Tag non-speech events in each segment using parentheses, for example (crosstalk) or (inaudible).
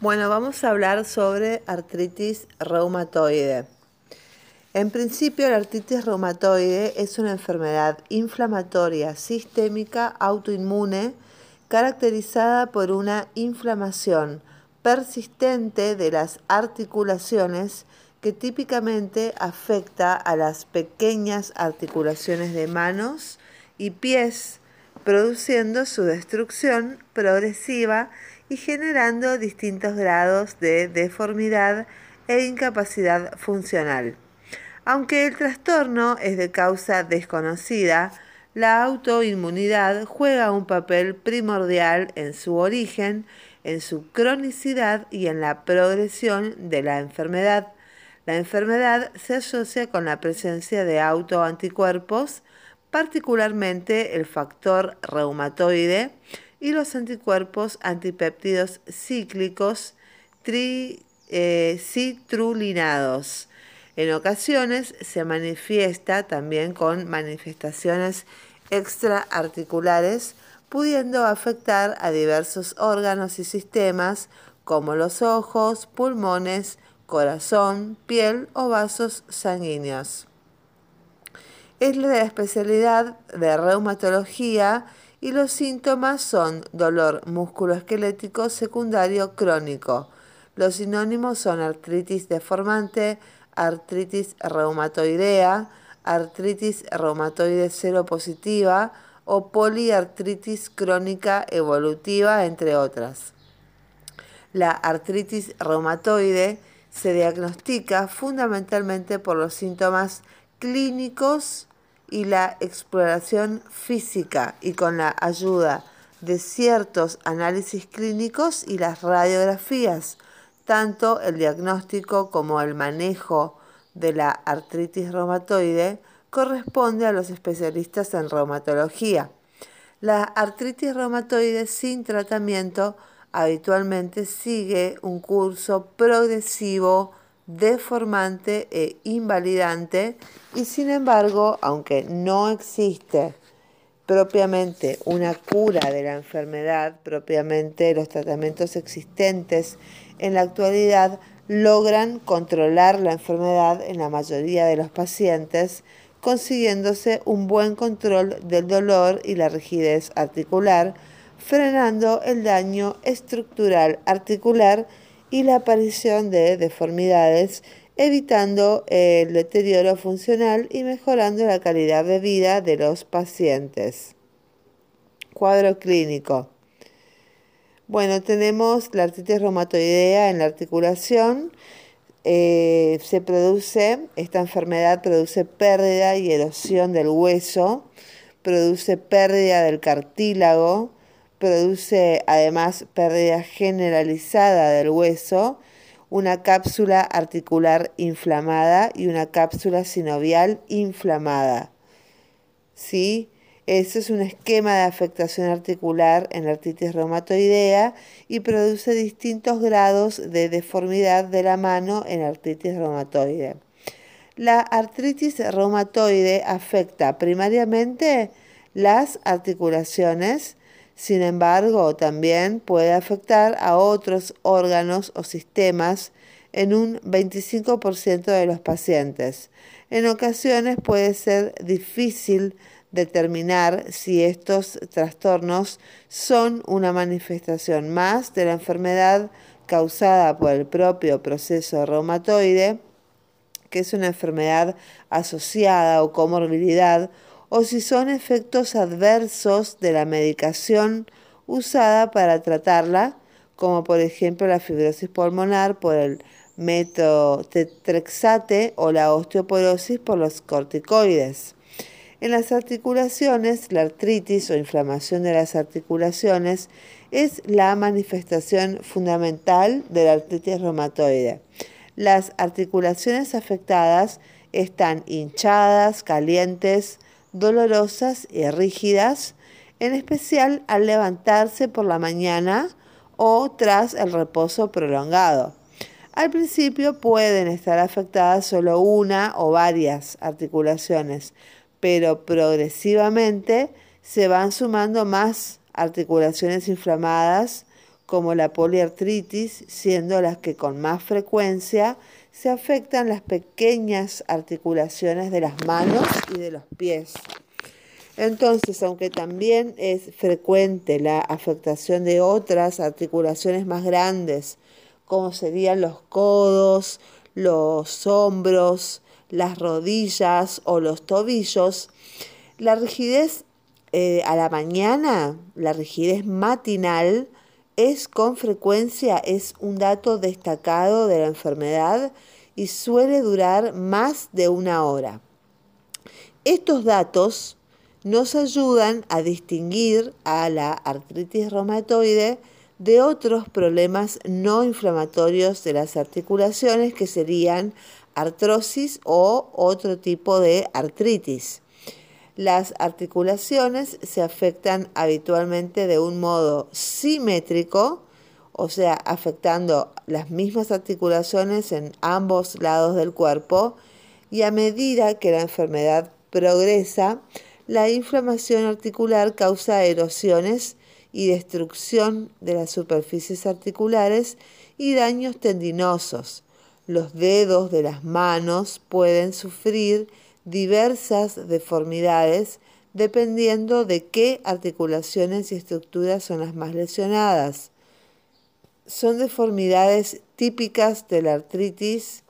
Bueno, vamos a hablar sobre artritis reumatoide. En principio, la artritis reumatoide es una enfermedad inflamatoria sistémica autoinmune caracterizada por una inflamación persistente de las articulaciones que típicamente afecta a las pequeñas articulaciones de manos y pies, produciendo su destrucción progresiva y generando distintos grados de deformidad e incapacidad funcional. Aunque el trastorno es de causa desconocida, la autoinmunidad juega un papel primordial en su origen, en su cronicidad y en la progresión de la enfermedad. La enfermedad se asocia con la presencia de autoanticuerpos, particularmente el factor reumatoide, y los anticuerpos antipéptidos cíclicos eh, citrulinados. En ocasiones se manifiesta también con manifestaciones extraarticulares, pudiendo afectar a diversos órganos y sistemas como los ojos, pulmones, corazón, piel o vasos sanguíneos. Es la especialidad de reumatología y los síntomas son dolor musculoesquelético secundario crónico. Los sinónimos son artritis deformante, artritis reumatoidea, artritis reumatoide positiva o poliartritis crónica evolutiva, entre otras. La artritis reumatoide se diagnostica fundamentalmente por los síntomas clínicos y la exploración física y con la ayuda de ciertos análisis clínicos y las radiografías, tanto el diagnóstico como el manejo de la artritis reumatoide corresponde a los especialistas en reumatología. La artritis reumatoide sin tratamiento habitualmente sigue un curso progresivo deformante e invalidante y sin embargo, aunque no existe propiamente una cura de la enfermedad, propiamente los tratamientos existentes en la actualidad logran controlar la enfermedad en la mayoría de los pacientes, consiguiéndose un buen control del dolor y la rigidez articular, frenando el daño estructural articular y la aparición de deformidades, evitando el deterioro funcional y mejorando la calidad de vida de los pacientes. Cuadro clínico. Bueno, tenemos la artritis reumatoidea en la articulación. Eh, se produce, esta enfermedad produce pérdida y erosión del hueso, produce pérdida del cartílago, produce además pérdida generalizada del hueso, una cápsula articular inflamada y una cápsula sinovial inflamada. ¿Sí? Eso es un esquema de afectación articular en la artritis reumatoidea y produce distintos grados de deformidad de la mano en artritis reumatoide. La artritis reumatoide afecta primariamente las articulaciones, sin embargo, también puede afectar a otros órganos o sistemas en un 25% de los pacientes. En ocasiones puede ser difícil determinar si estos trastornos son una manifestación más de la enfermedad causada por el propio proceso reumatoide, que es una enfermedad asociada o comorbilidad o si son efectos adversos de la medicación usada para tratarla, como por ejemplo la fibrosis pulmonar por el metotrexate o la osteoporosis por los corticoides. En las articulaciones, la artritis o inflamación de las articulaciones es la manifestación fundamental de la artritis reumatoide. Las articulaciones afectadas están hinchadas, calientes, dolorosas y rígidas, en especial al levantarse por la mañana o tras el reposo prolongado. Al principio pueden estar afectadas solo una o varias articulaciones, pero progresivamente se van sumando más articulaciones inflamadas como la poliartritis, siendo las que con más frecuencia se afectan las pequeñas articulaciones de las manos y de los pies. Entonces, aunque también es frecuente la afectación de otras articulaciones más grandes, como serían los codos, los hombros, las rodillas o los tobillos, la rigidez eh, a la mañana, la rigidez matinal, es con frecuencia es un dato destacado de la enfermedad y suele durar más de una hora. Estos datos nos ayudan a distinguir a la artritis reumatoide de otros problemas no inflamatorios de las articulaciones que serían artrosis o otro tipo de artritis. Las articulaciones se afectan habitualmente de un modo simétrico, o sea, afectando las mismas articulaciones en ambos lados del cuerpo, y a medida que la enfermedad progresa, la inflamación articular causa erosiones y destrucción de las superficies articulares y daños tendinosos. Los dedos de las manos pueden sufrir diversas deformidades dependiendo de qué articulaciones y estructuras son las más lesionadas. Son deformidades típicas de la artritis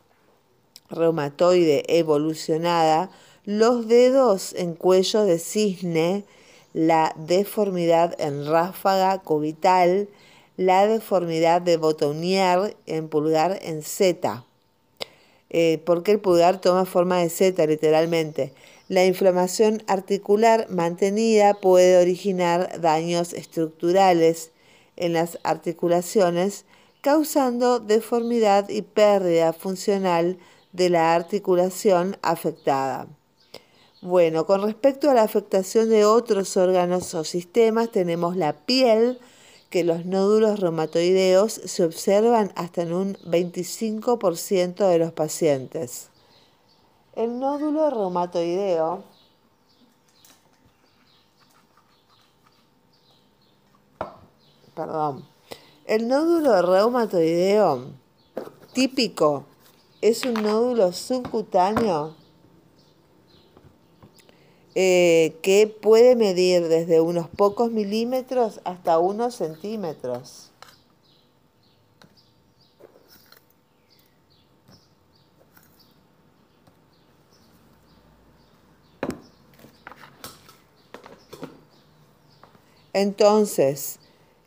reumatoide evolucionada, los dedos en cuello de cisne, la deformidad en ráfaga cubital, la deformidad de botonier en pulgar en Z eh, porque el pulgar toma forma de Z literalmente. La inflamación articular mantenida puede originar daños estructurales en las articulaciones, causando deformidad y pérdida funcional de la articulación afectada. Bueno, con respecto a la afectación de otros órganos o sistemas, tenemos la piel, que los nódulos reumatoideos se observan hasta en un 25% de los pacientes. El nódulo reumatoideo perdón, el nódulo reumatoideo típico es un nódulo subcutáneo eh, que puede medir desde unos pocos milímetros hasta unos centímetros. Entonces,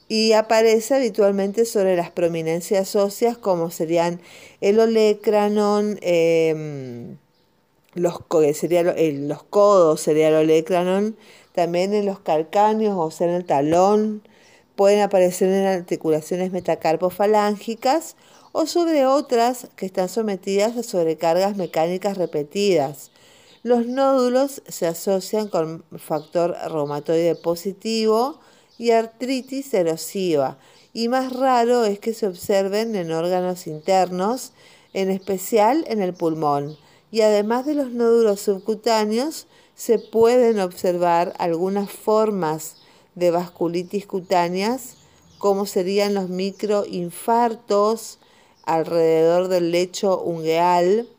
y aparece habitualmente sobre las prominencias óseas como serían el olecranon, em, los, sería los codos, sería el olecranon, también en los calcáneos, o sea, en el talón, pueden aparecer en articulaciones metacarpofalángicas o sobre otras que están sometidas a sobrecargas mecánicas repetidas. Los nódulos se asocian con factor reumatoide positivo y artritis erosiva, y más raro es que se observen en órganos internos, en especial en el pulmón y además de los nódulos subcutáneos se pueden observar algunas formas de vasculitis cutáneas como serían los microinfartos alrededor del lecho ungueal,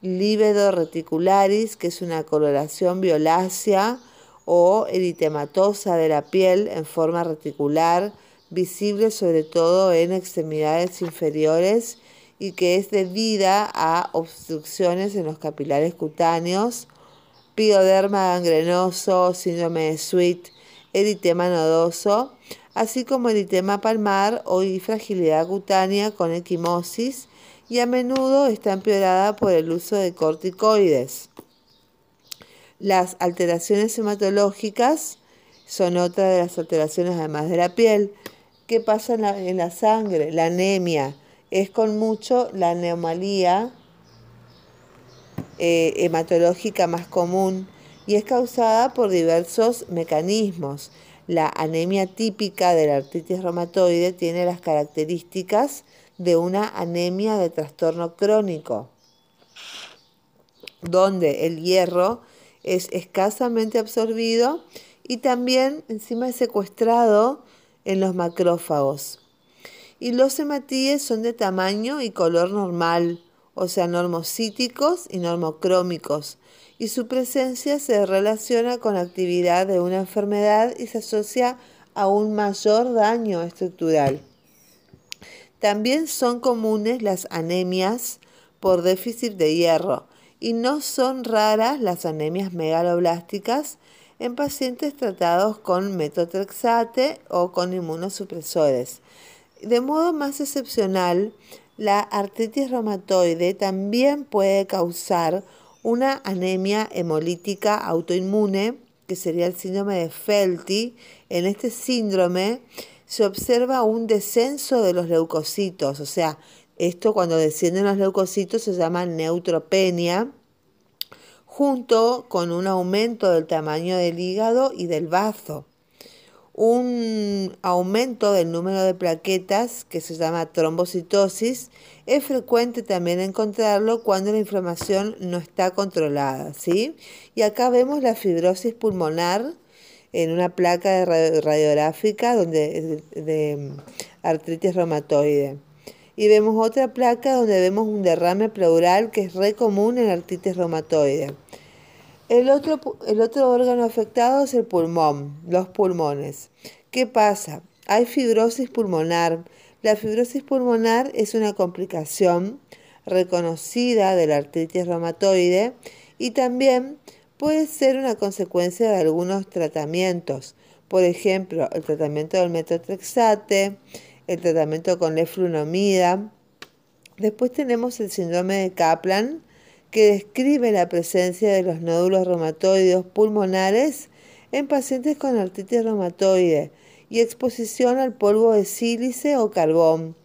líbedo reticularis, que es una coloración violácea o eritematosa de la piel en forma reticular, visible sobre todo en extremidades inferiores y que es debida a obstrucciones en los capilares cutáneos, pioderma gangrenoso, síndrome de Sweet, eritema nodoso, así como eritema palmar o fragilidad cutánea con equimosis y a menudo está empeorada por el uso de corticoides. Las alteraciones hematológicas son otra de las alteraciones además de la piel. ¿Qué pasa en la, en la sangre? La anemia es con mucho la neumalía eh, hematológica más común y es causada por diversos mecanismos. La anemia típica de la artritis reumatoide tiene las características de una anemia de trastorno crónico, donde el hierro es escasamente absorbido y también encima es secuestrado en los macrófagos. Y los hematíes son de tamaño y color normal, o sea, normocíticos y normocrómicos, y su presencia se relaciona con la actividad de una enfermedad y se asocia a un mayor daño estructural. También son comunes las anemias por déficit de hierro y no son raras las anemias megaloblásticas en pacientes tratados con metotrexate o con inmunosupresores. De modo más excepcional, la artritis reumatoide también puede causar una anemia hemolítica autoinmune, que sería el síndrome de Felty. En este síndrome se observa un descenso de los leucocitos, o sea, esto cuando descienden los leucocitos se llama neutropenia, junto con un aumento del tamaño del hígado y del bazo. Un aumento del número de plaquetas, que se llama trombocitosis, es frecuente también encontrarlo cuando la inflamación no está controlada. ¿sí? Y acá vemos la fibrosis pulmonar en una placa radiográfica donde, de artritis reumatoide. Y vemos otra placa donde vemos un derrame pleural que es re común en artritis reumatoide. El otro, el otro órgano afectado es el pulmón, los pulmones. ¿Qué pasa? Hay fibrosis pulmonar. La fibrosis pulmonar es una complicación reconocida de la artritis reumatoide y también puede ser una consecuencia de algunos tratamientos. Por ejemplo, el tratamiento del metotrexate, el tratamiento con leflunomida. Después tenemos el síndrome de Kaplan, que describe la presencia de los nódulos reumatoides pulmonares en pacientes con artritis reumatoide y exposición al polvo de sílice o carbón.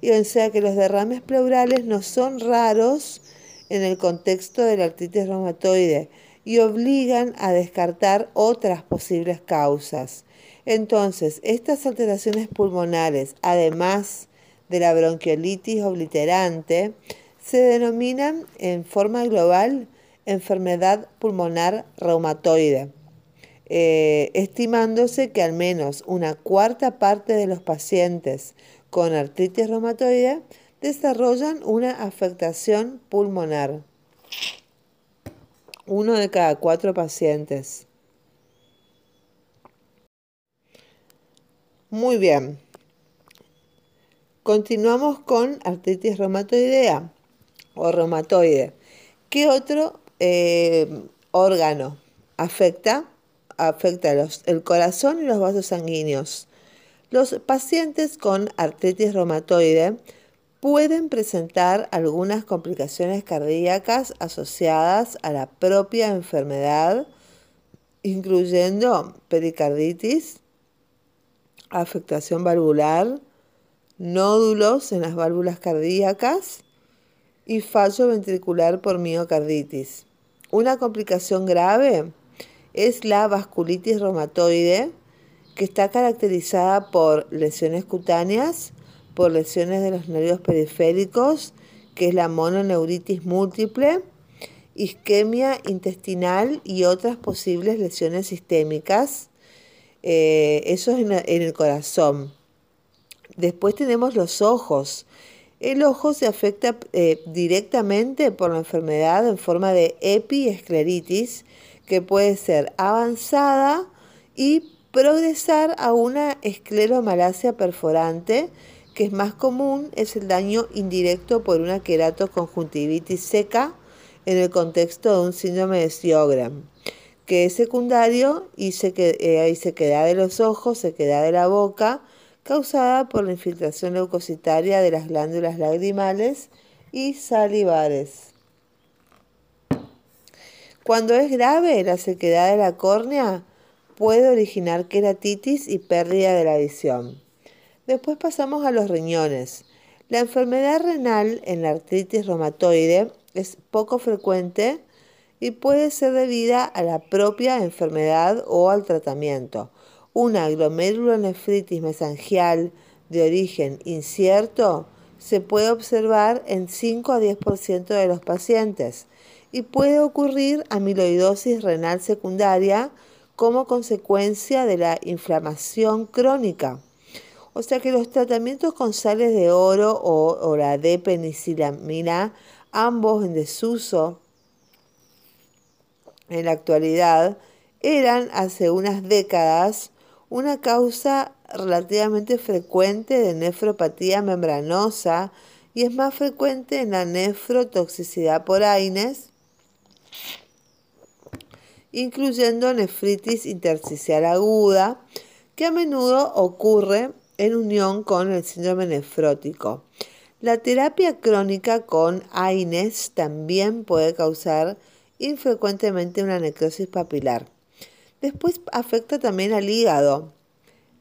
Y o sea que los derrames pleurales no son raros en el contexto de la artritis reumatoide y obligan a descartar otras posibles causas. Entonces, estas alteraciones pulmonares, además de la bronquiolitis obliterante, se denominan en forma global enfermedad pulmonar reumatoide, eh, estimándose que al menos una cuarta parte de los pacientes con artritis reumatoide desarrollan una afectación pulmonar. Uno de cada cuatro pacientes. Muy bien. Continuamos con artritis reumatoidea o reumatoide. ¿Qué otro eh, órgano afecta? Afecta el corazón y los vasos sanguíneos. Los pacientes con artritis reumatoide pueden presentar algunas complicaciones cardíacas asociadas a la propia enfermedad, incluyendo pericarditis, afectación valvular, nódulos en las válvulas cardíacas, y fallo ventricular por miocarditis. Una complicación grave es la vasculitis reumatoide, que está caracterizada por lesiones cutáneas, por lesiones de los nervios periféricos, que es la mononeuritis múltiple, isquemia intestinal y otras posibles lesiones sistémicas. Eh, eso es en el corazón. Después tenemos los ojos. El ojo se afecta eh, directamente por la enfermedad en forma de epiescleritis, que puede ser avanzada y progresar a una escleromalacia perforante, que es más común, es el daño indirecto por una queratoconjuntivitis seca en el contexto de un síndrome de Sjögren, que es secundario y se, eh, ahí se queda de los ojos, se queda de la boca, causada por la infiltración leucocitaria de las glándulas lagrimales y salivares. Cuando es grave, la sequedad de la córnea puede originar queratitis y pérdida de la visión. Después pasamos a los riñones. La enfermedad renal en la artritis reumatoide es poco frecuente y puede ser debida a la propia enfermedad o al tratamiento una glomerulonefritis mesangial de origen incierto se puede observar en 5 a 10% de los pacientes y puede ocurrir amiloidosis renal secundaria como consecuencia de la inflamación crónica. O sea que los tratamientos con sales de oro o, la de penicilamina, ambos en desuso en la actualidad, eran hace unas décadas una causa relativamente frecuente de nefropatía membranosa y es más frecuente en la nefrotoxicidad por AINES, incluyendo nefritis intersticial aguda, que a menudo ocurre en unión con el síndrome nefrótico. La terapia crónica con AINES también puede causar infrecuentemente una necrosis papilar. Después afecta también al hígado.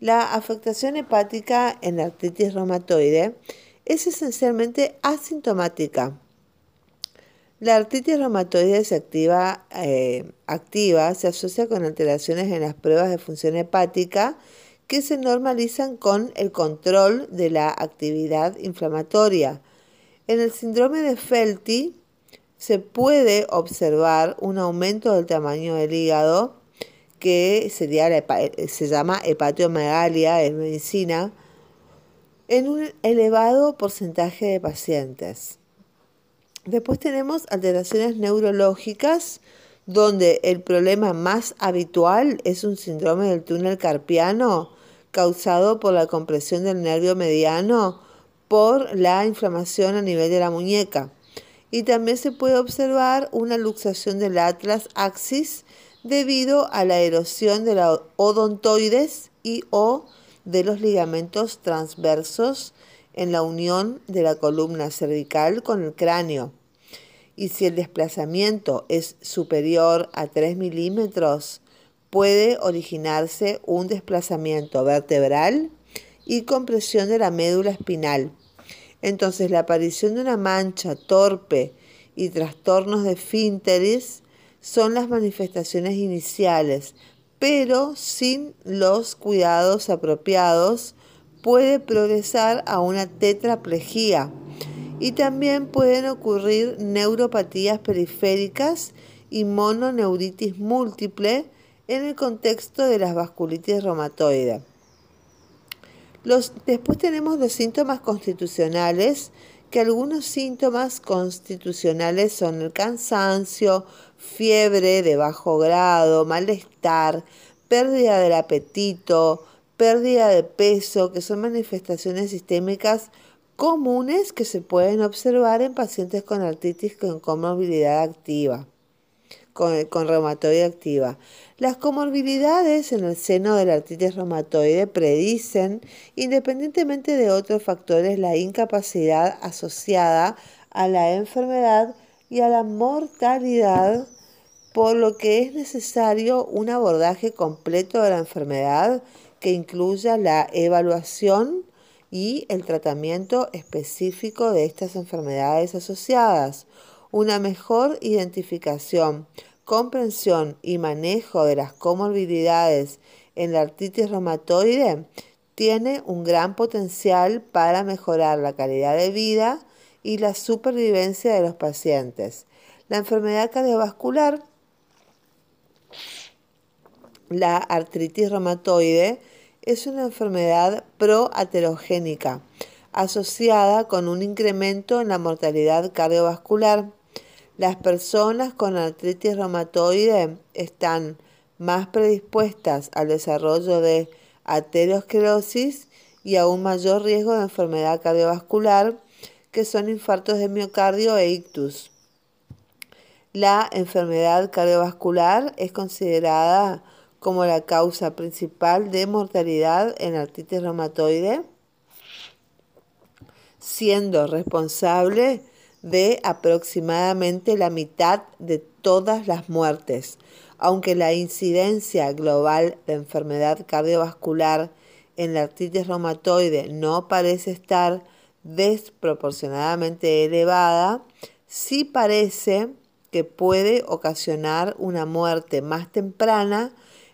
La afectación hepática en la artritis reumatoide es esencialmente asintomática. La artritis reumatoide activa, eh, activa se asocia con alteraciones en las pruebas de función hepática que se normalizan con el control de la actividad inflamatoria. En el síndrome de Felty se puede observar un aumento del tamaño del hígado que sería se llama hepatomegalia en medicina en un elevado porcentaje de pacientes. Después tenemos alteraciones neurológicas donde el problema más habitual es un síndrome del túnel carpiano causado por la compresión del nervio mediano por la inflamación a nivel de la muñeca. Y también se puede observar una luxación del atlas axis debido a la erosión de la odontoides y o de los ligamentos transversos en la unión de la columna cervical con el cráneo. Y si el desplazamiento es superior a 3 milímetros, puede originarse un desplazamiento vertebral y compresión de la médula espinal. Entonces la aparición de una mancha torpe y trastornos de fínteris son las manifestaciones iniciales, pero sin los cuidados apropiados puede progresar a una tetraplejía y también pueden ocurrir neuropatías periféricas y mononeuritis múltiple en el contexto de las vasculitis reumatoide. después tenemos los síntomas constitucionales, que algunos síntomas constitucionales son el cansancio, fiebre de bajo grado, malestar, pérdida del apetito, pérdida de peso, que son manifestaciones sistémicas comunes que se pueden observar en pacientes con artritis con comorbilidad activa con, reumatoide activa. Las comorbilidades en el seno de la artritis reumatoide predicen, independientemente de otros factores, la incapacidad asociada a la enfermedad y a la mortalidad, por lo que es necesario un abordaje completo de la enfermedad que incluya la evaluación y el tratamiento específico de estas enfermedades asociadas una mejor identificación, comprensión y manejo de las comorbilidades en la artritis reumatoide tiene un gran potencial para mejorar la calidad de vida y la supervivencia de los pacientes. La enfermedad cardiovascular, la artritis reumatoide, es una enfermedad proaterogénica asociada con un incremento en la mortalidad cardiovascular las personas con artritis reumatoide están más predispuestas al desarrollo de arteriosclerosis y a un mayor riesgo de enfermedad cardiovascular, que son infartos de miocardio e ictus. La enfermedad cardiovascular es considerada como la causa principal de mortalidad en artritis reumatoide, siendo responsable de aproximadamente la mitad de todas las muertes, aunque la incidencia global de enfermedad cardiovascular en la artritis reumatoide no parece estar desproporcionadamente elevada, sí parece que puede ocasionar una muerte más temprana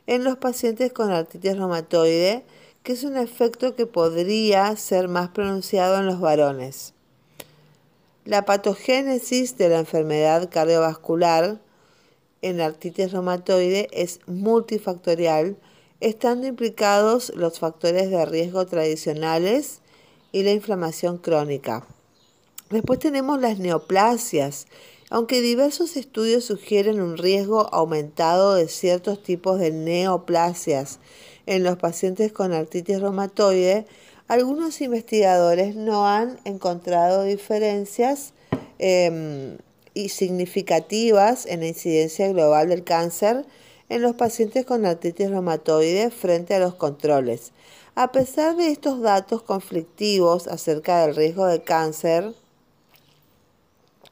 en los pacientes con artritis reumatoide, que es un efecto que podría ser más pronunciado en los varones. La patogénesis de la enfermedad cardiovascular en artritis reumatoide es multifactorial estando implicados los factores de riesgo tradicionales y la inflamación crónica. Después tenemos las neoplasias. Aunque diversos estudios sugieren un riesgo aumentado de ciertos tipos de neoplasias en los pacientes con artritis reumatoide, algunos investigadores no han encontrado diferencias em, y significativas en la incidencia global del cáncer en los pacientes con artritis reumatoide frente a los controles. A pesar de estos datos conflictivos acerca del riesgo de cáncer,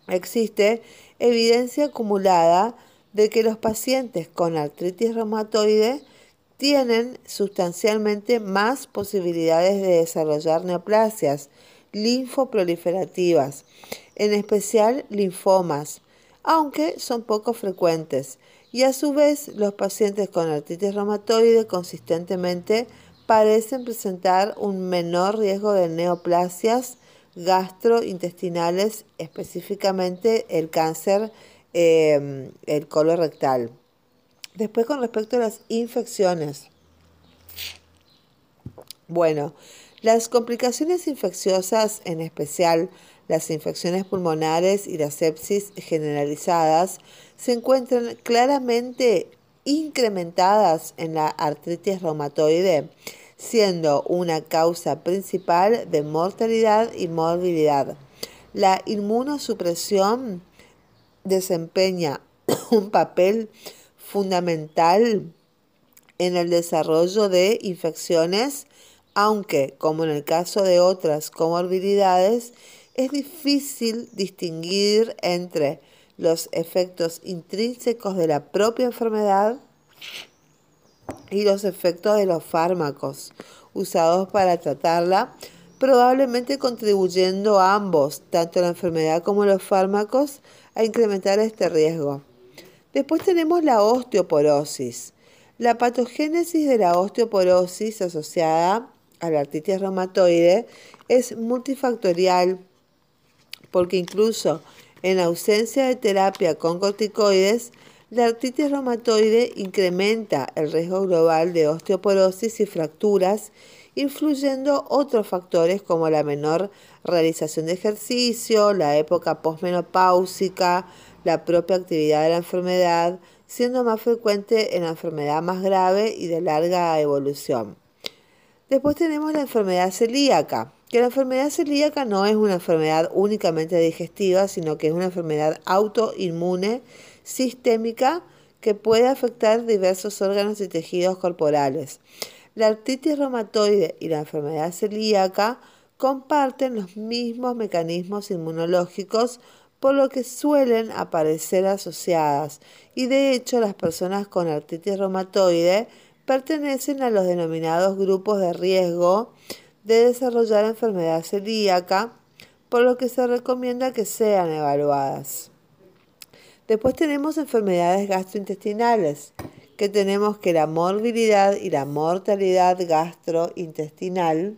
existe evidencia acumulada de que los pacientes con artritis reumatoide tienen sustancialmente más posibilidades de desarrollar neoplasias linfoproliferativas, en especial linfomas, aunque son poco frecuentes, y a su vez los pacientes con artritis reumatoide consistentemente parecen presentar un menor riesgo de neoplasias gastrointestinales, específicamente el cáncer, eh, el colorectal. Después con respecto a las infecciones. Bueno, las complicaciones infecciosas, en especial las infecciones pulmonares y las sepsis generalizadas, se encuentran claramente incrementadas en la artritis reumatoide, siendo una causa principal de mortalidad y morbilidad. La inmunosupresión desempeña (coughs) un papel fundamental en el desarrollo de infecciones, aunque, como en el caso de otras comorbilidades, es difícil distinguir entre los efectos intrínsecos de la propia enfermedad y los efectos de los fármacos usados para tratarla, probablemente contribuyendo a ambos, tanto la enfermedad como los fármacos, a incrementar este riesgo. Después tenemos la osteoporosis. La patogénesis de la osteoporosis asociada a la artritis reumatoide es multifactorial porque incluso en ausencia de terapia con corticoides, la artritis reumatoide incrementa el riesgo global de osteoporosis y fracturas, influyendo otros factores como la menor realización de ejercicio, la época posmenopáusica, la propia actividad de la enfermedad, siendo más frecuente en la enfermedad más grave y de larga evolución. Después tenemos la enfermedad celíaca, que la enfermedad celíaca no es una enfermedad únicamente digestiva, sino que es una enfermedad autoinmune sistémica que puede afectar diversos órganos y tejidos corporales. La artritis reumatoide y la enfermedad celíaca comparten los mismos mecanismos inmunológicos por lo que suelen aparecer asociadas y de hecho las personas con artritis reumatoide pertenecen a los denominados grupos de riesgo de desarrollar enfermedad celíaca, por lo que se recomienda que sean evaluadas. Después tenemos enfermedades gastrointestinales, que tenemos que la morbilidad y la mortalidad gastrointestinal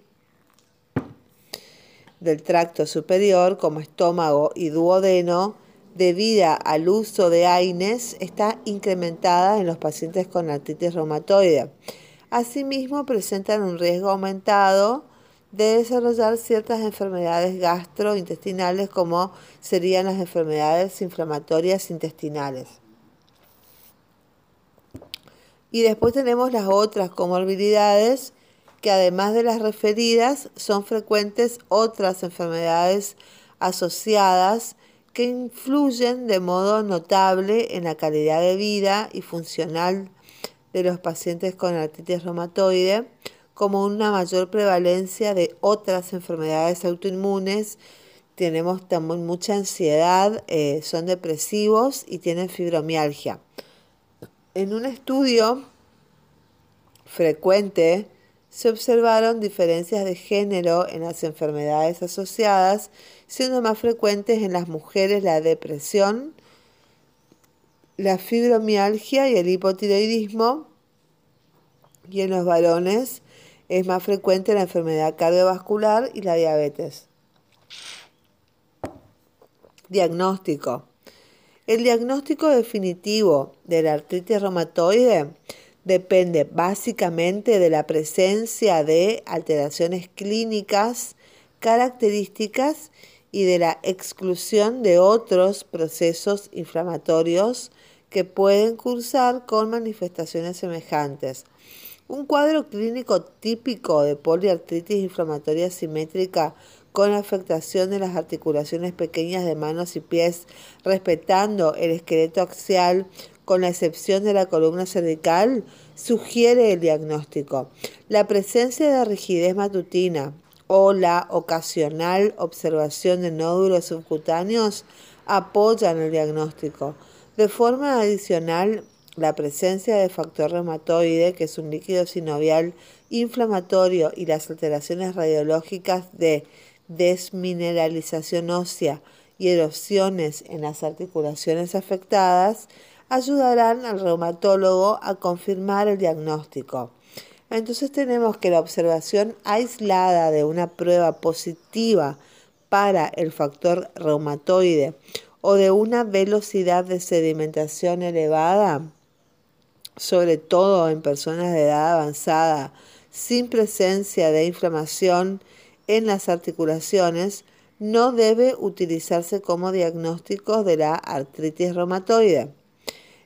del tracto superior, como estómago y duodeno, debido al uso de AINES, está incrementada en los pacientes con artritis reumatoide. Asimismo, presentan un riesgo aumentado de desarrollar ciertas enfermedades gastrointestinales como serían las enfermedades inflamatorias intestinales. Y después tenemos las otras comorbilidades que además de las referidas son frecuentes otras enfermedades asociadas que influyen de modo notable en la calidad de vida y funcional de los pacientes con artritis reumatoide, como una mayor prevalencia de otras enfermedades autoinmunes. Tenemos también mucha ansiedad, eh, son depresivos y tienen fibromialgia. En un estudio frecuente, se observaron diferencias de género en las enfermedades asociadas, siendo más frecuentes en las mujeres la depresión, la fibromialgia y el hipotiroidismo, y en los varones es más frecuente la enfermedad cardiovascular y la diabetes. Diagnóstico. El diagnóstico definitivo de la artritis reumatoide depende básicamente de la presencia de alteraciones clínicas características y de la exclusión de otros procesos inflamatorios que pueden cursar con manifestaciones semejantes. Un cuadro clínico típico de poliartritis inflamatoria simétrica con afectación de las articulaciones pequeñas de manos y pies, respetando el esqueleto axial con la excepción de la columna cervical, sugiere el diagnóstico. La presencia de rigidez matutina o la ocasional observación de nódulos subcutáneos apoyan el diagnóstico. De forma adicional, la presencia de factor reumatoide, que es un líquido sinovial inflamatorio, y las alteraciones radiológicas de desmineralización ósea y erosiones en las articulaciones afectadas ayudarán al reumatólogo a confirmar el diagnóstico. Entonces tenemos que la observación aislada de una prueba positiva para el factor reumatoide o de una velocidad de sedimentación elevada, sobre todo en personas de edad avanzada, sin presencia de inflamación en las articulaciones, no debe utilizarse como diagnóstico de la artritis reumatoide.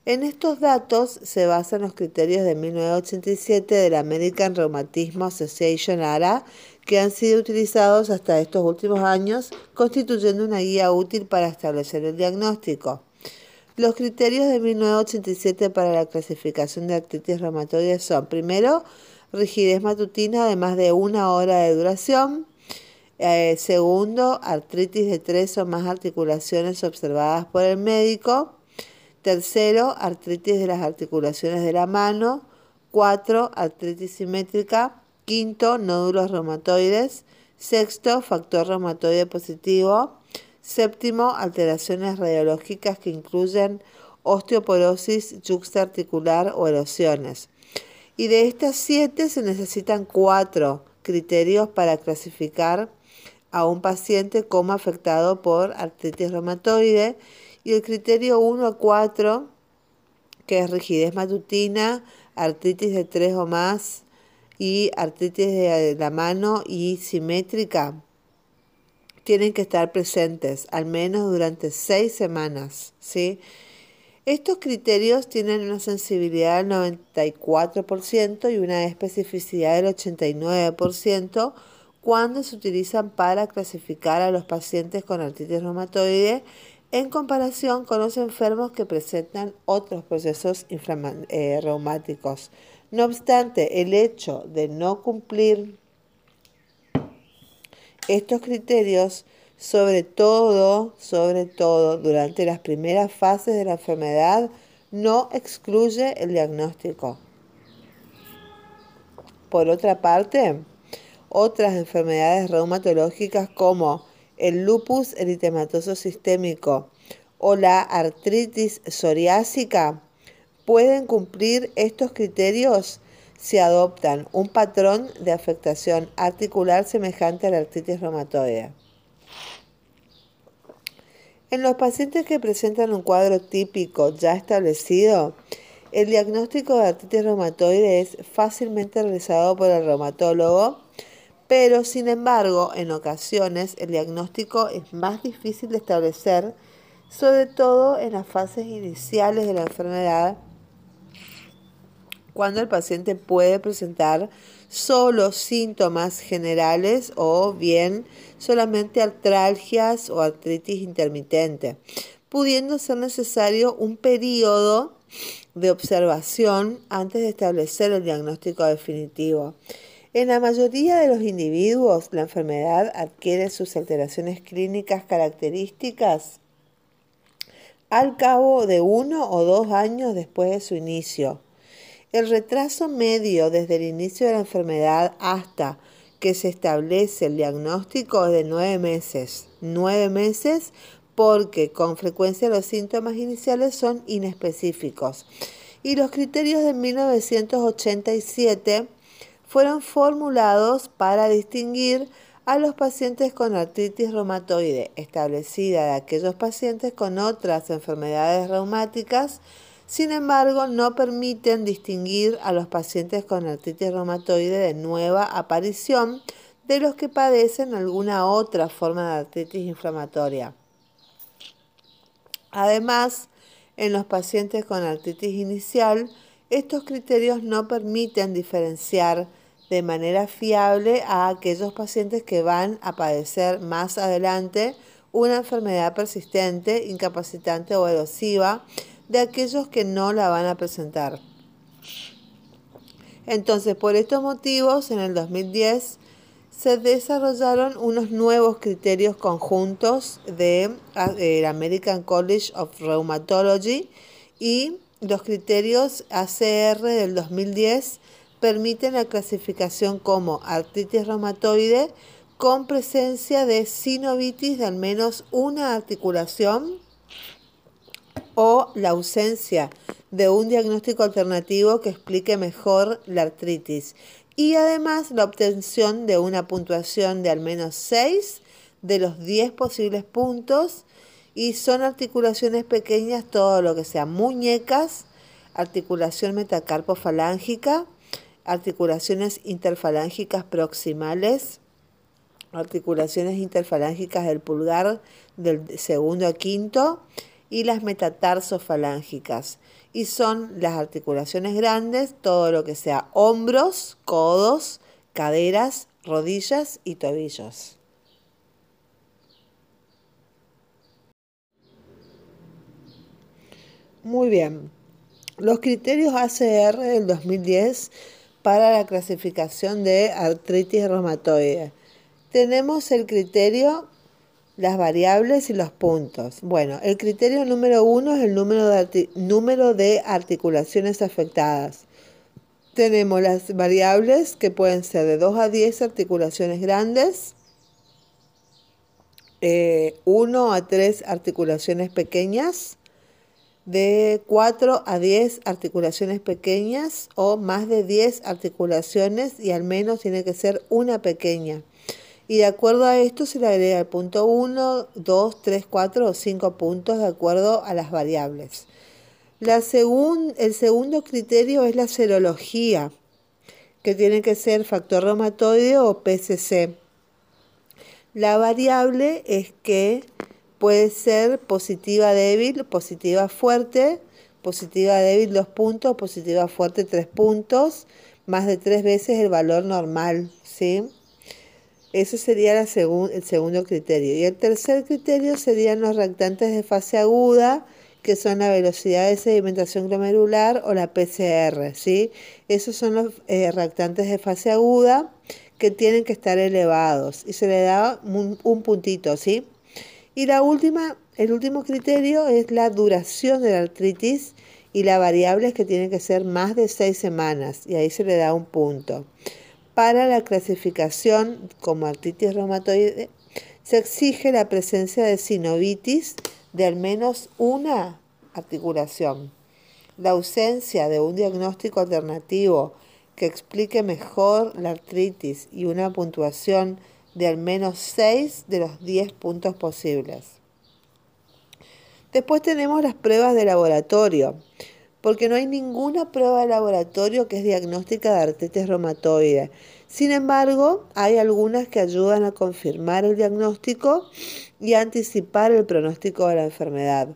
En estos datos se basan los criterios de 1987 de la American Rheumatism Association ARA, que han sido utilizados hasta estos últimos años, constituyendo una guía útil para establecer el diagnóstico. Los criterios de 1987 para la clasificación de artritis reumatoide son, primero, rigidez matutina de más de una hora de duración. Eh, segundo, artritis de tres o más articulaciones observadas por el médico. Tercero, artritis de las articulaciones de la mano. Cuatro, artritis simétrica. Quinto, nódulos reumatoides. Sexto, factor reumatoide positivo. Séptimo, alteraciones radiológicas que incluyen osteoporosis yuxtaarticular o erosiones. Y de estas siete se necesitan cuatro criterios para clasificar a un paciente como afectado por artritis reumatoide y el criterio 1 a 4, que es rigidez matutina, artritis de 3 o más y artritis de la mano y simétrica, tienen que estar presentes al menos durante 6 semanas. ¿sí? Estos criterios tienen una sensibilidad del 94% y una especificidad del 89% cuando se utilizan para clasificar a los pacientes con artritis reumatoide en comparación con los enfermos que presentan otros procesos eh, reumáticos. No obstante, el hecho de no cumplir estos criterios, sobre todo, sobre todo durante las primeras fases de la enfermedad, no excluye el diagnóstico. Por otra parte, otras enfermedades reumatológicas como el lupus eritematoso sistémico o la artritis psoriásica pueden cumplir estos criterios si adoptan un patrón de afectación articular semejante a la artritis reumatoide. En los pacientes que presentan un cuadro típico ya establecido, el diagnóstico de artritis reumatoide es fácilmente realizado por el reumatólogo pero sin embargo en ocasiones el diagnóstico es más difícil de establecer, sobre todo en las fases iniciales de la enfermedad, cuando el paciente puede presentar solo síntomas generales o bien solamente artralgias o artritis intermitente, pudiendo ser necesario un periodo de observación antes de establecer el diagnóstico definitivo. En la mayoría de los individuos, la enfermedad adquiere sus alteraciones clínicas características al cabo de uno o dos años después de su inicio. El retraso medio desde el inicio de la enfermedad hasta que se establece el diagnóstico es de nueve meses. Nueve meses porque con frecuencia los síntomas iniciales son inespecíficos. Y los criterios de 1987 fueron formulados para distinguir a los pacientes con artritis reumatoide establecida de aquellos pacientes con otras enfermedades reumáticas Sin embargo, no permiten distinguir a los pacientes con artritis reumatoide de nueva aparición de los que padecen alguna otra forma de artritis inflamatoria. Además, en los pacientes con artritis inicial, estos criterios no permiten diferenciar de manera fiable a aquellos pacientes que van a padecer más adelante una enfermedad persistente, incapacitante o erosiva de aquellos que no la van a presentar. Entonces, por estos motivos, en el 2010 se desarrollaron unos nuevos criterios conjuntos de eh, American College of Rheumatology y los criterios ACR del 2010 permiten la clasificación como artritis reumatoide con presencia de sinovitis de al menos una articulación o la ausencia de un diagnóstico alternativo que explique mejor la artritis. Y además la obtención de una puntuación de al menos 6 de los 10 posibles puntos. Y son articulaciones pequeñas, todo lo que sea muñecas, articulación metacarpofalángica, articulaciones interfalángicas proximales, articulaciones interfalángicas del pulgar del segundo a quinto y las metatarsofalángicas y son las articulaciones grandes, todo lo que sea hombros, codos, caderas, rodillas y tobillos. Muy bien. Los criterios ACR del 2010 para la clasificación de artritis reumatoide. Tenemos el criterio las variables y los puntos. Bueno, el criterio número uno es el número de, número de articulaciones afectadas. Tenemos las variables que pueden ser de 2 a 10 articulaciones grandes, 1 eh, a 3 articulaciones pequeñas, de 4 a 10 articulaciones pequeñas o más de 10 articulaciones y al menos tiene que ser una pequeña y de acuerdo a esto se le agrega el punto 1, 2, 3, 4 o 5 puntos de acuerdo a las variables. La el segundo criterio es la serología, que tiene que ser factor reumatoide o PCC. La variable es que puede ser positiva débil, positiva fuerte, positiva débil 2 puntos, positiva fuerte 3 puntos, más de 3 veces el valor normal, ¿sí? Ese sería el segundo criterio. Y el tercer criterio serían los reactantes de fase aguda, que son la velocidad de sedimentación glomerular o la PCR. ¿sí? Esos son los eh, reactantes de fase aguda que tienen que estar elevados y se le da un, un puntito. ¿sí? Y la última, el último criterio es la duración de la artritis y la variable es que tiene que ser más de seis semanas y ahí se le da un punto. Para la clasificación como artritis reumatoide se exige la presencia de sinovitis de al menos una articulación. La ausencia de un diagnóstico alternativo que explique mejor la artritis y una puntuación de al menos 6 de los 10 puntos posibles. Después tenemos las pruebas de laboratorio porque no hay ninguna prueba de laboratorio que es diagnóstica de artritis reumatoide. Sin embargo, hay algunas que ayudan a confirmar el diagnóstico y a anticipar el pronóstico de la enfermedad.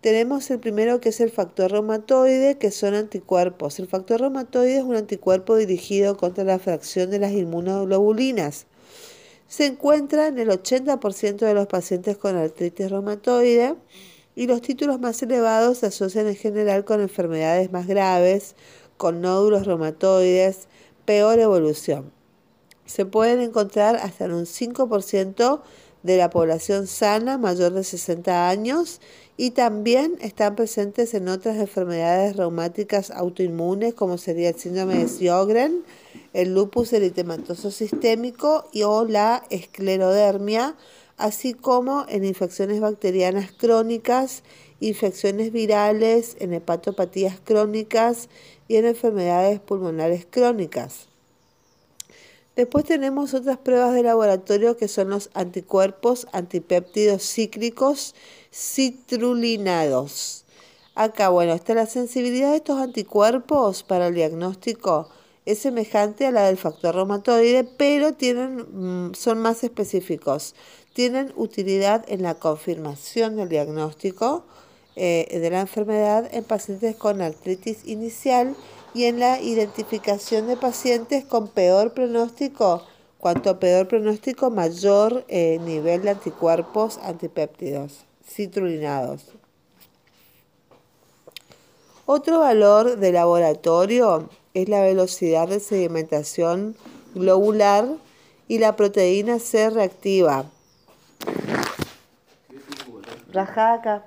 Tenemos el primero que es el factor reumatoide, que son anticuerpos. El factor reumatoide es un anticuerpo dirigido contra la fracción de las inmunoglobulinas. Se encuentra en el 80% de los pacientes con artritis reumatoide y los títulos más elevados se asocian en general con enfermedades más graves, con nódulos reumatoides, peor evolución. Se pueden encontrar hasta en un 5% de la población sana mayor de 60 años y también están presentes en otras enfermedades reumáticas autoinmunes como sería el síndrome de Sjögren, el lupus eritematoso sistémico y o la esclerodermia, así como en infecciones bacterianas crónicas, infecciones virales, en hepatopatías crónicas y en enfermedades pulmonares crónicas. Después tenemos otras pruebas de laboratorio que son los anticuerpos antipéptidos cíclicos citrulinados. Acá, bueno, está la sensibilidad de estos anticuerpos para el diagnóstico es semejante a la del factor reumatoide, pero tienen, mm, son más específicos. Tienen utilidad en la confirmación del diagnóstico eh, de la enfermedad en pacientes con artritis inicial y en la identificación de pacientes con peor pronóstico. Cuanto peor pronóstico, mayor eh, nivel de anticuerpos antipéptidos citrulinados. Otro valor de laboratorio es la velocidad de sedimentación globular y la proteína C reactiva. Rajaca.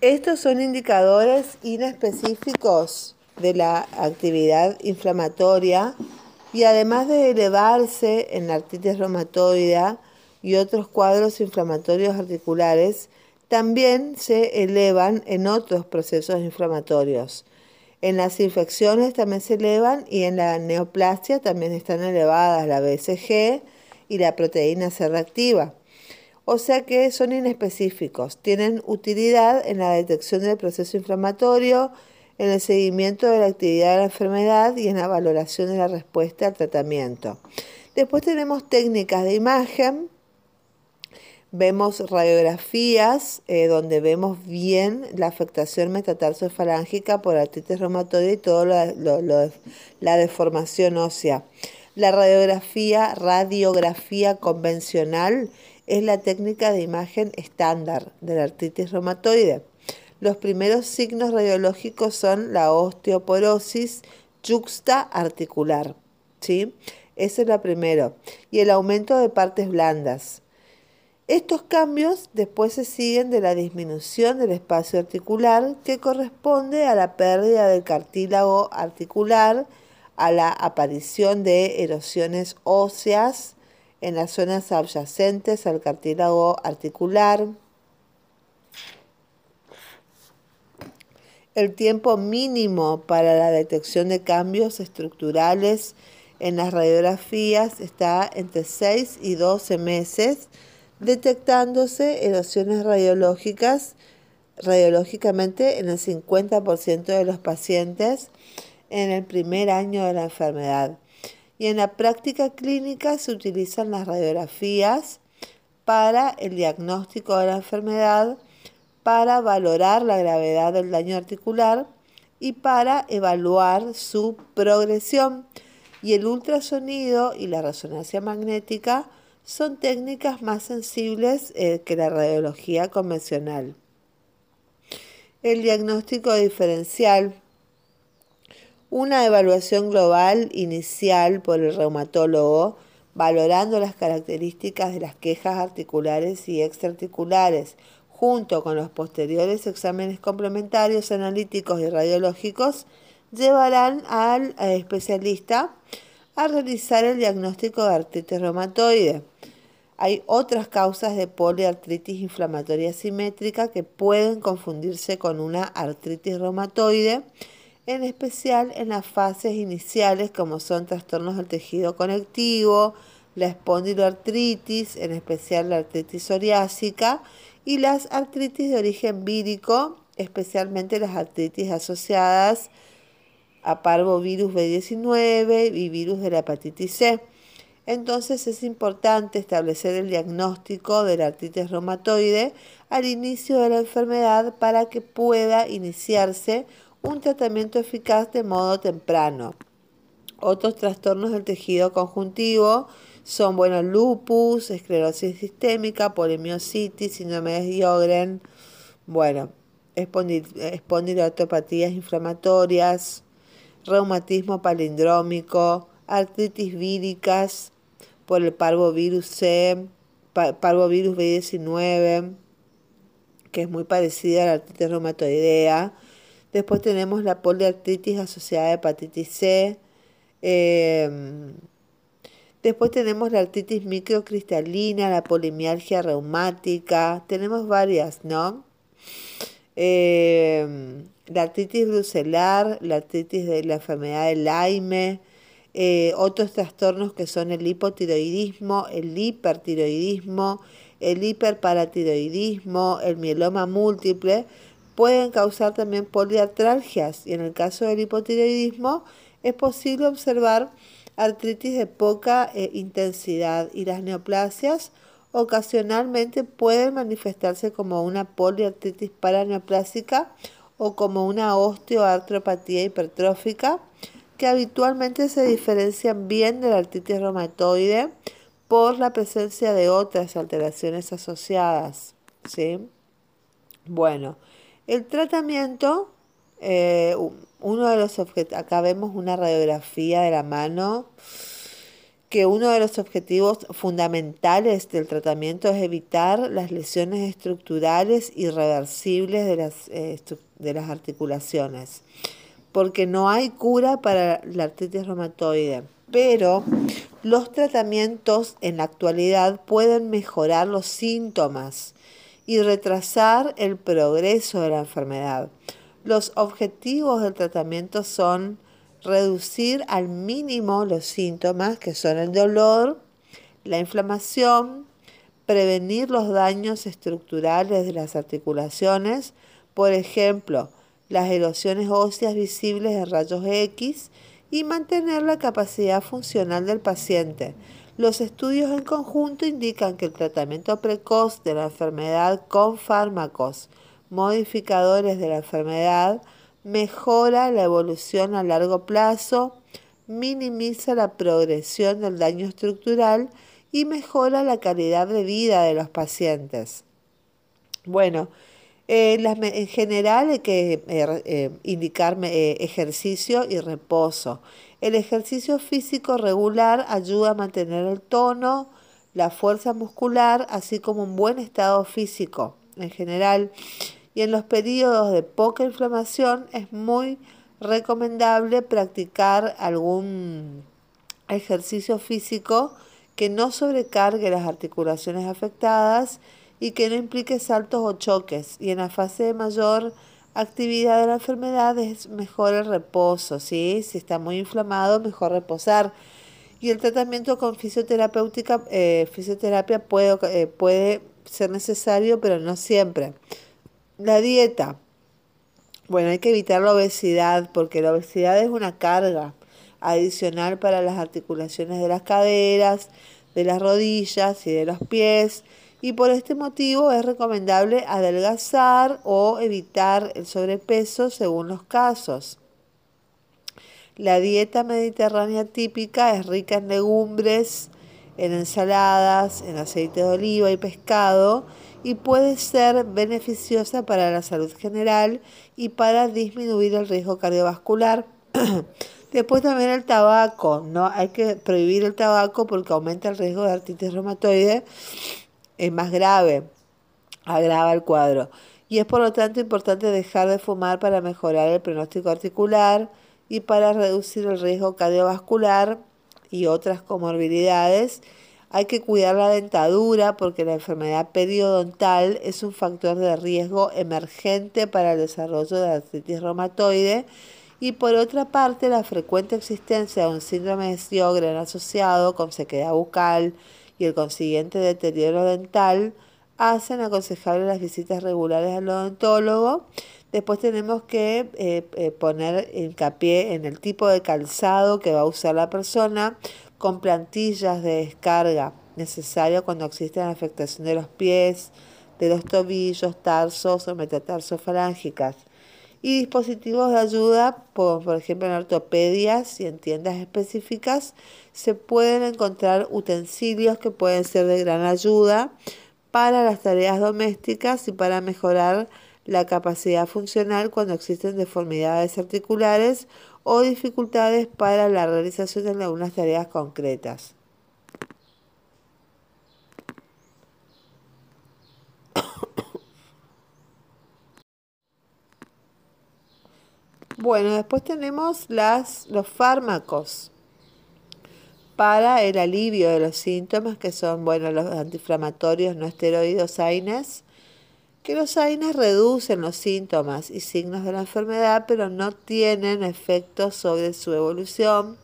Estos son indicadores inespecíficos de la actividad inflamatoria y además de elevarse en la artritis reumatoide y otros cuadros inflamatorios articulares, también se elevan en otros procesos inflamatorios. En las infecciones también se elevan y en la neoplasia también están elevadas la BCG y la proteína C reactiva o sea que son inespecíficos, tienen utilidad en la detección del proceso inflamatorio, en el seguimiento de la actividad de la enfermedad y en la valoración de la respuesta al tratamiento. Después tenemos técnicas de imagen, vemos radiografías eh, donde vemos bien la afectación metatarsofalángica por artritis reumatoide y toda la deformación ósea. La radiografía, radiografía convencional es la técnica de imagen estándar de la artritis reumatoide. Los primeros signos radiológicos son la osteoporosis juxta articular, ¿sí? Ese es lo primero. Y el aumento de partes blandas. Estos cambios después se siguen de la disminución del espacio articular que corresponde a la pérdida del cartílago articular, a la aparición de erosiones óseas, en las zonas adyacentes al cartílago articular. El tiempo mínimo para la detección de cambios estructurales en las radiografías está entre 6 y 12 meses, detectándose erosiones radiológicas radiológicamente en el 50% de los pacientes en el primer año de la enfermedad y en la práctica clínica se utilizan las radiografías para el diagnóstico de la enfermedad, para valorar la gravedad del daño articular y para evaluar su progresión. Y el ultrasonido y la resonancia magnética son técnicas más sensibles eh, que la radiología convencional. El diagnóstico diferencial una evaluación global inicial por el reumatólogo, valorando las características de las quejas articulares y extraarticulares, junto con los posteriores exámenes complementarios analíticos y radiológicos, llevarán al especialista a realizar el diagnóstico de artritis reumatoide. Hay otras causas de poliartritis inflamatoria simétrica que pueden confundirse con una artritis reumatoide en especial en las fases iniciales como son trastornos del tejido conectivo, la espondiloartritis, en especial la artritis psoriásica, y las artritis de origen vírico, especialmente las artritis asociadas a parvovirus B19 y virus de la hepatitis C. Entonces es importante establecer el diagnóstico de la artritis reumatoide al inicio de la enfermedad para que pueda iniciarse un tratamiento eficaz de modo temprano. Otros trastornos del tejido conjuntivo son bueno, lupus, esclerosis sistémica, polimiositis, síndrome de Sjögren, bueno, espondilotopatías inflamatorias, reumatismo palindrómico, artritis víricas por el parvovirus C, parvovirus B19, que es muy parecida a la artritis reumatoidea, Después tenemos la poliartritis asociada a hepatitis C. Em, después tenemos la artritis microcristalina, la polimialgia reumática. Tenemos varias, ¿no? Em, la artritis brucelar, la artritis de la enfermedad de Lyme, eh, otros trastornos que son el hipotiroidismo, el hipertiroidismo, el hiperparatiroidismo, el mieloma múltiple, pueden causar también poliartralgias. Y en el caso del hipotiroidismo es posible observar artritis de poca eh, intensidad y las neoplasias ocasionalmente pueden manifestarse como una poliartritis paraneoplásica o como una osteoartropatía hipertrófica que habitualmente se diferencian bien de la artritis reumatoide por la presencia de otras alteraciones asociadas. ¿sí? Bueno, el tratamiento, eh, uno de los objetivos, acá vemos una radiografía de la mano, que uno de los objetivos fundamentales del tratamiento es evitar las lesiones estructurales irreversibles de las, eh, de las articulaciones, porque no hay cura para la artritis reumatoide, pero los tratamientos en la actualidad pueden mejorar los síntomas y retrasar el progreso de la enfermedad. Los objetivos del tratamiento son reducir al mínimo los síntomas que son el dolor, la inflamación, prevenir los daños estructurales de las articulaciones, por ejemplo, las erosiones óseas visibles en rayos X y mantener la capacidad funcional del paciente. Los estudios en conjunto indican que el tratamiento precoz de la enfermedad con fármacos modificadores de la enfermedad mejora la evolución a largo plazo, minimiza la progresión del daño estructural y mejora la calidad de vida de los pacientes. Bueno, eh, en general hay que eh, eh, indicar ejercicio y reposo. El ejercicio físico regular ayuda a mantener el tono, la fuerza muscular, así como un buen estado físico. En general, y en los periodos de poca inflamación es muy recomendable practicar algún ejercicio físico que no sobrecargue las articulaciones afectadas y que no implique saltos o choques. Y en la fase de mayor actividad de la enfermedad es mejor el reposo, ¿sí? Si está muy inflamado, mejor reposar. Y el tratamiento con fisioterapéutica, eh, fisioterapia puede, eh, puede ser necesario, pero no siempre. La dieta. Bueno, hay que evitar la obesidad porque la obesidad es una carga adicional para las articulaciones de las caderas, de las rodillas y de los pies. Y por este motivo es recomendable adelgazar o evitar el sobrepeso según los casos. La dieta mediterránea típica es rica en legumbres, en ensaladas, en aceite de oliva y pescado y puede ser beneficiosa para la salud general y para disminuir el riesgo cardiovascular. (clears throat) Después también el tabaco, ¿no? Hay que prohibir el tabaco porque aumenta el riesgo de artritis reumatoide, es más grave, agrava el cuadro. Y es por lo tanto importante dejar de fumar para mejorar el pronóstico articular y para reducir el riesgo cardiovascular y otras comorbilidades hay que cuidar la dentadura porque la enfermedad periodontal es un factor de riesgo emergente para el desarrollo de artritis reumatoide y por otra parte la frecuente existencia de un síndrome de Sjögren asociado con sequedad bucal y el consiguiente deterioro dental hacen aconsejables las visitas regulares al odontólogo. Después tenemos que eh, eh, poner hincapié en el tipo de calzado que va a usar la persona con plantillas de descarga necesaria cuando existe la afectación de los pies, de los tobillos, tarsos o metatarsofalángicas. Y dispositivos de ayuda, por, por ejemplo en ortopedias y en tiendas específicas, se pueden encontrar utensilios que pueden ser de gran ayuda para las tareas domésticas y para mejorar la capacidad funcional cuando existen deformidades articulares o dificultades para la realización de algunas tareas concretas. (coughs) Bueno, después tenemos las, los fármacos para el alivio de los síntomas, que son bueno, los antiinflamatorios no esteroides AINES, que los AINES reducen los síntomas y signos de la enfermedad, pero no tienen efectos sobre su evolución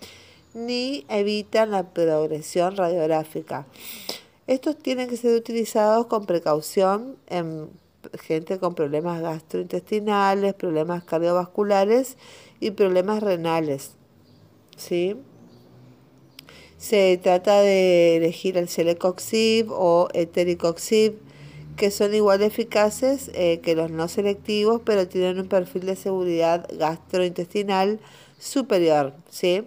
ni evitan la progresión radiográfica. Estos tienen que ser utilizados con precaución en gente con problemas gastrointestinales, problemas cardiovasculares y problemas renales. ¿Sí? Se trata de elegir el celecoxib o etericoxib, que son igual eficaces eh, que los no selectivos, pero tienen un perfil de seguridad gastrointestinal superior. ¿sí?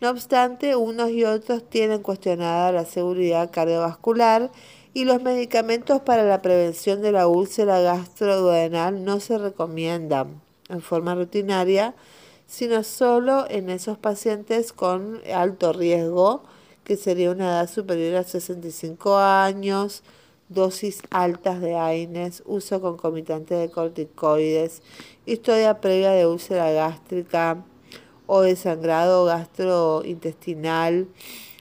No obstante, unos y otros tienen cuestionada la seguridad cardiovascular y los medicamentos para la prevención de la úlcera gastroduodenal no se recomiendan en forma rutinaria, sino solo en esos pacientes con alto riesgo, que sería una edad superior a 65 años, dosis altas de AINES, uso concomitante de corticoides, historia previa de úlcera gástrica o de sangrado gastrointestinal,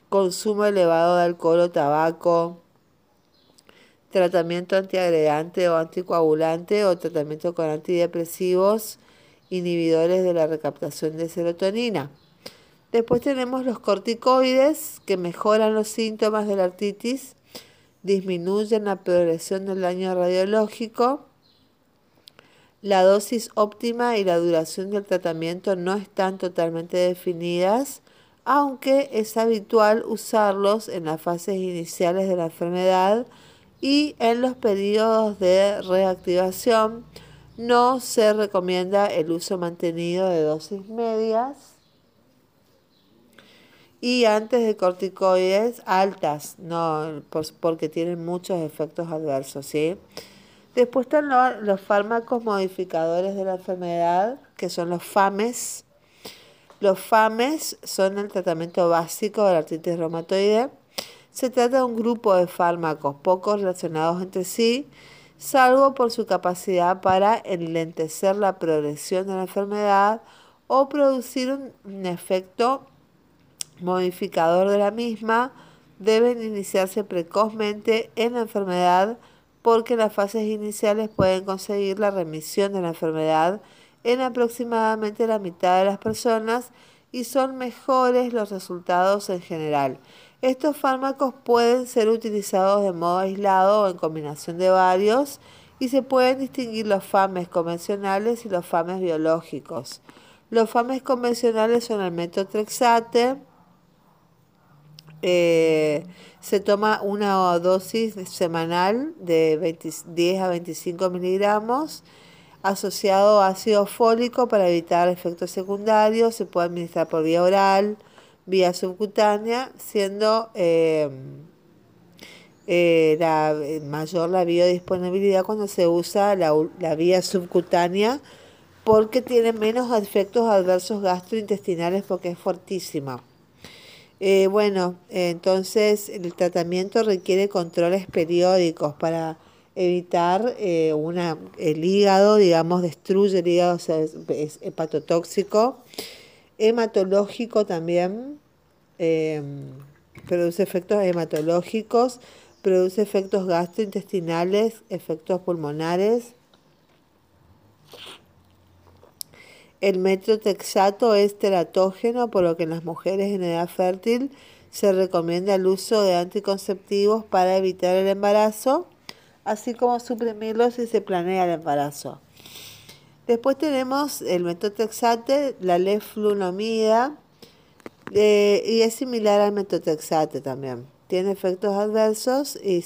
consumo elevado de alcohol o tabaco, tratamiento antiagregante o anticoagulante o tratamiento con antidepresivos inhibidores de la recaptación de serotonina. Después tenemos los corticoides que mejoran los síntomas de la artritis, disminuyen la progresión del daño radiológico. La dosis óptima y la duración del tratamiento no están totalmente definidas, aunque es habitual usarlos en las fases iniciales de la enfermedad y en los periodos de reactivación no se recomienda el uso mantenido de dosis medias y antes de corticoides altas, no porque tienen muchos efectos adversos, ¿sí? Después están los fármacos modificadores de la enfermedad, que son los FAMES. Los FAMES son el tratamiento básico de la artritis reumatoide se trata de un grupo de fármacos poco relacionados entre sí, salvo por su capacidad para enlentecer la progresión de la enfermedad o producir un, efecto modificador de la misma, deben iniciarse precozmente en la enfermedad porque las fases iniciales pueden conseguir la remisión de la enfermedad en aproximadamente la mitad de las personas y son mejores los resultados en general. Estos fármacos pueden ser utilizados de modo aislado o en combinación de varios y se pueden distinguir los FAMES convencionales y los FAMES biológicos. Los FAMES convencionales son el metotrexate, eh, se toma una dosis semanal de 10 a 25 miligramos asociado a ácido fólico para evitar efectos secundarios, se puede administrar por vía oral, vía subcutánea, siendo em, eh, la, eh, mayor la biodisponibilidad cuando se usa la, vía subcutánea porque tiene menos efectos adversos gastrointestinales porque es fortísima. Eh, bueno, entonces el tratamiento requiere controles periódicos para evitar una, el hígado, digamos, destruye el hígado, es hepatotóxico hematológico también, em, produce efectos hematológicos, produce efectos gastrointestinales, efectos pulmonares. El metrotexato es teratógeno, por lo que en las mujeres en edad fértil se recomienda el uso de anticonceptivos para evitar el embarazo, así como suprimirlo si se planea el embarazo. Después tenemos el metotrexate, la leflunomida, eh, y es similar al metotrexate también. Tiene efectos adversos y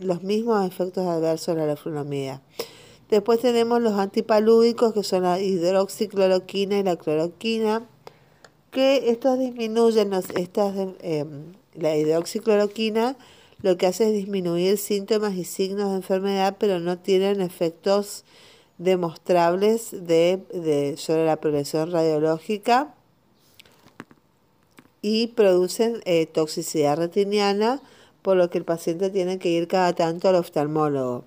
los mismos efectos adversos de la leflunomida. Después tenemos los antipalúdicos, que son la hidroxicloroquina y la cloroquina, que estos disminuyen estas, em, la hidroxicloroquina lo que hace es disminuir síntomas y signos de enfermedad, pero no tienen efectos demostrables de, sobre la progresión radiológica y producen eh, toxicidad retiniana, por lo que el paciente tiene que ir cada tanto al oftalmólogo.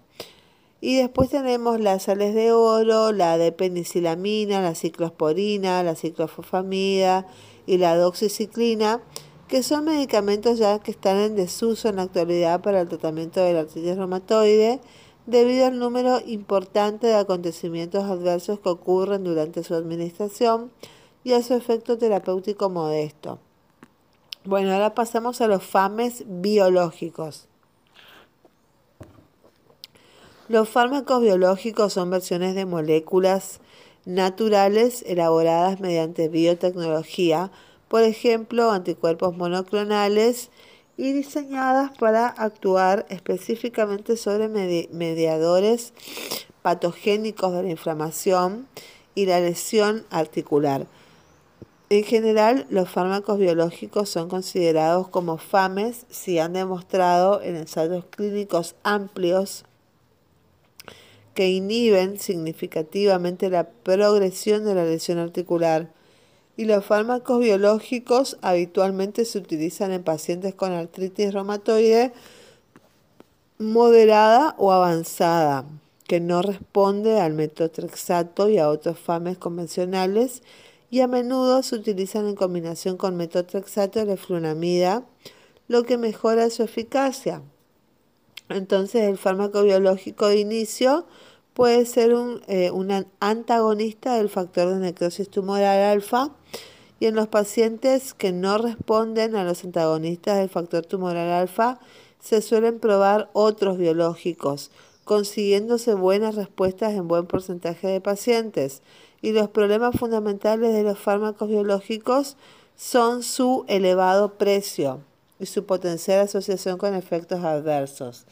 Y después tenemos las sales de oro, la de penicilamina, la ciclosporina, la ciclofosfamida y la doxiciclina, que son medicamentos ya que están en desuso en la actualidad para el tratamiento de la artritis reumatoide debido al número importante de acontecimientos adversos que ocurren durante su administración y a su efecto terapéutico modesto. Bueno, ahora pasamos a los FAMES biológicos. Los fármacos biológicos son versiones de moléculas naturales elaboradas mediante biotecnología, por ejemplo, anticuerpos monoclonales y diseñadas para actuar específicamente sobre mediadores patogénicos de la inflamación y la lesión articular. En general, los fármacos biológicos son considerados como FAMES si han demostrado en ensayos clínicos amplios que inhiben significativamente la progresión de la lesión articular. Y los fármacos biológicos habitualmente se utilizan en pacientes con artritis reumatoide moderada o avanzada, que no responde al metotrexato y a otros FAMES convencionales y a menudo se utilizan en combinación con metotrexato y leflunomida, lo que mejora su eficacia. Entonces el fármaco biológico de inicio puede ser un, eh, antagonista del factor de necrosis tumoral alfa y en los pacientes que no responden a los antagonistas del factor tumoral alfa se suelen probar otros biológicos, consiguiéndose buenas respuestas en buen porcentaje de pacientes. Y los problemas fundamentales de los fármacos biológicos son su elevado precio y su potencial asociación con efectos adversos.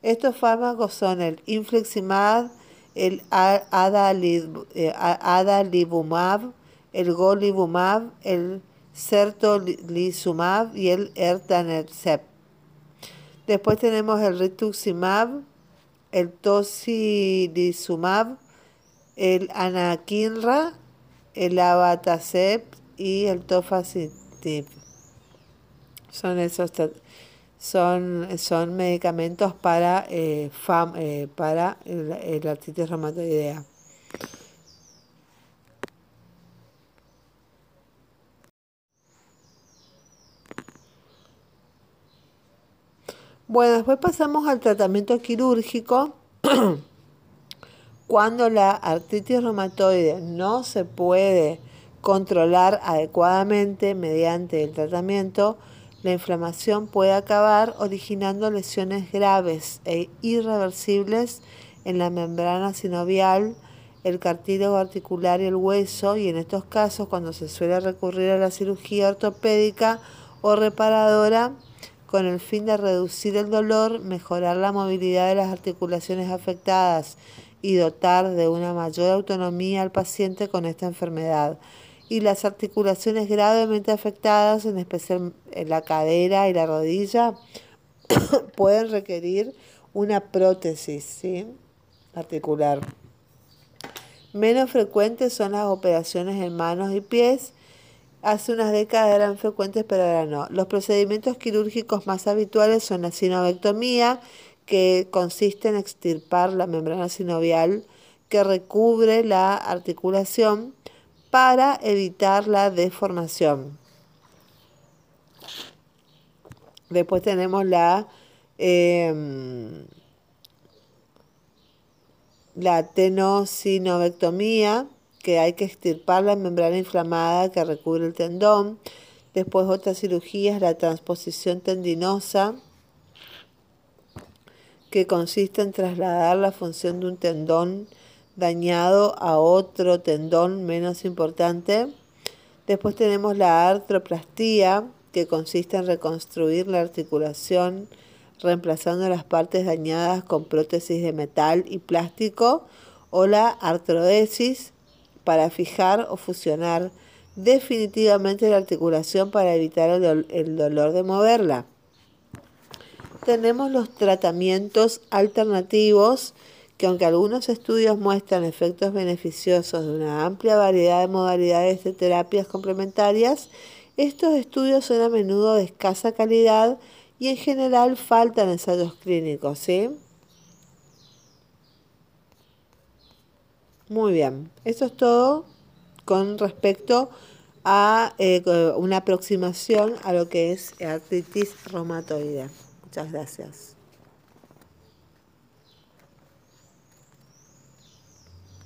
Estos fármacos son el infliximab, el eh, adalibumab, el golibumab, el certolizumab y el ertanercept. Después tenemos el rituximab, el tocilizumab, el anakinra, el abatacept y el tofacitinib. Son esos son, son medicamentos para, eh, eh, para el, artritis reumatoidea. Bueno, después pasamos al tratamiento quirúrgico. (clears throat) Cuando la artritis reumatoide no se puede controlar adecuadamente mediante el tratamiento, la inflamación puede acabar originando lesiones graves e irreversibles en la membrana sinovial, el cartílago articular y el hueso, y en estos casos, cuando se suele recurrir a la cirugía ortopédica o reparadora, con el fin de reducir el dolor, mejorar la movilidad de las articulaciones afectadas y dotar de una mayor autonomía al paciente con esta enfermedad y las articulaciones gravemente afectadas, en especial en la cadera y la rodilla, (coughs) pueden requerir una prótesis articular. Menos frecuentes son las operaciones en manos y pies. Hace unas décadas eran frecuentes, pero ahora no. Los procedimientos quirúrgicos más habituales son la sinovectomía, que consiste en extirpar la membrana sinovial que recubre la articulación para evitar la deformación. Después tenemos la, eh, la tenosinovectomía, que hay que extirpar la membrana inflamada que recubre el tendón. Después otras cirugías, la transposición tendinosa, que consiste en trasladar la función de un tendón dañado a otro tendón menos importante. Después tenemos la artroplastía, que consiste en reconstruir la articulación reemplazando las partes dañadas con prótesis de metal y plástico, o la artrodesis, para fijar o fusionar definitivamente la articulación para evitar el, el dolor de moverla. Tenemos los tratamientos alternativos que aunque algunos estudios muestran efectos beneficiosos de una amplia variedad de modalidades de terapias complementarias, estos estudios son a menudo de escasa calidad y en general faltan ensayos clínicos, ¿sí? Muy bien, esto es todo con respecto a eh, una aproximación a lo que es artritis reumatoide. Muchas gracias.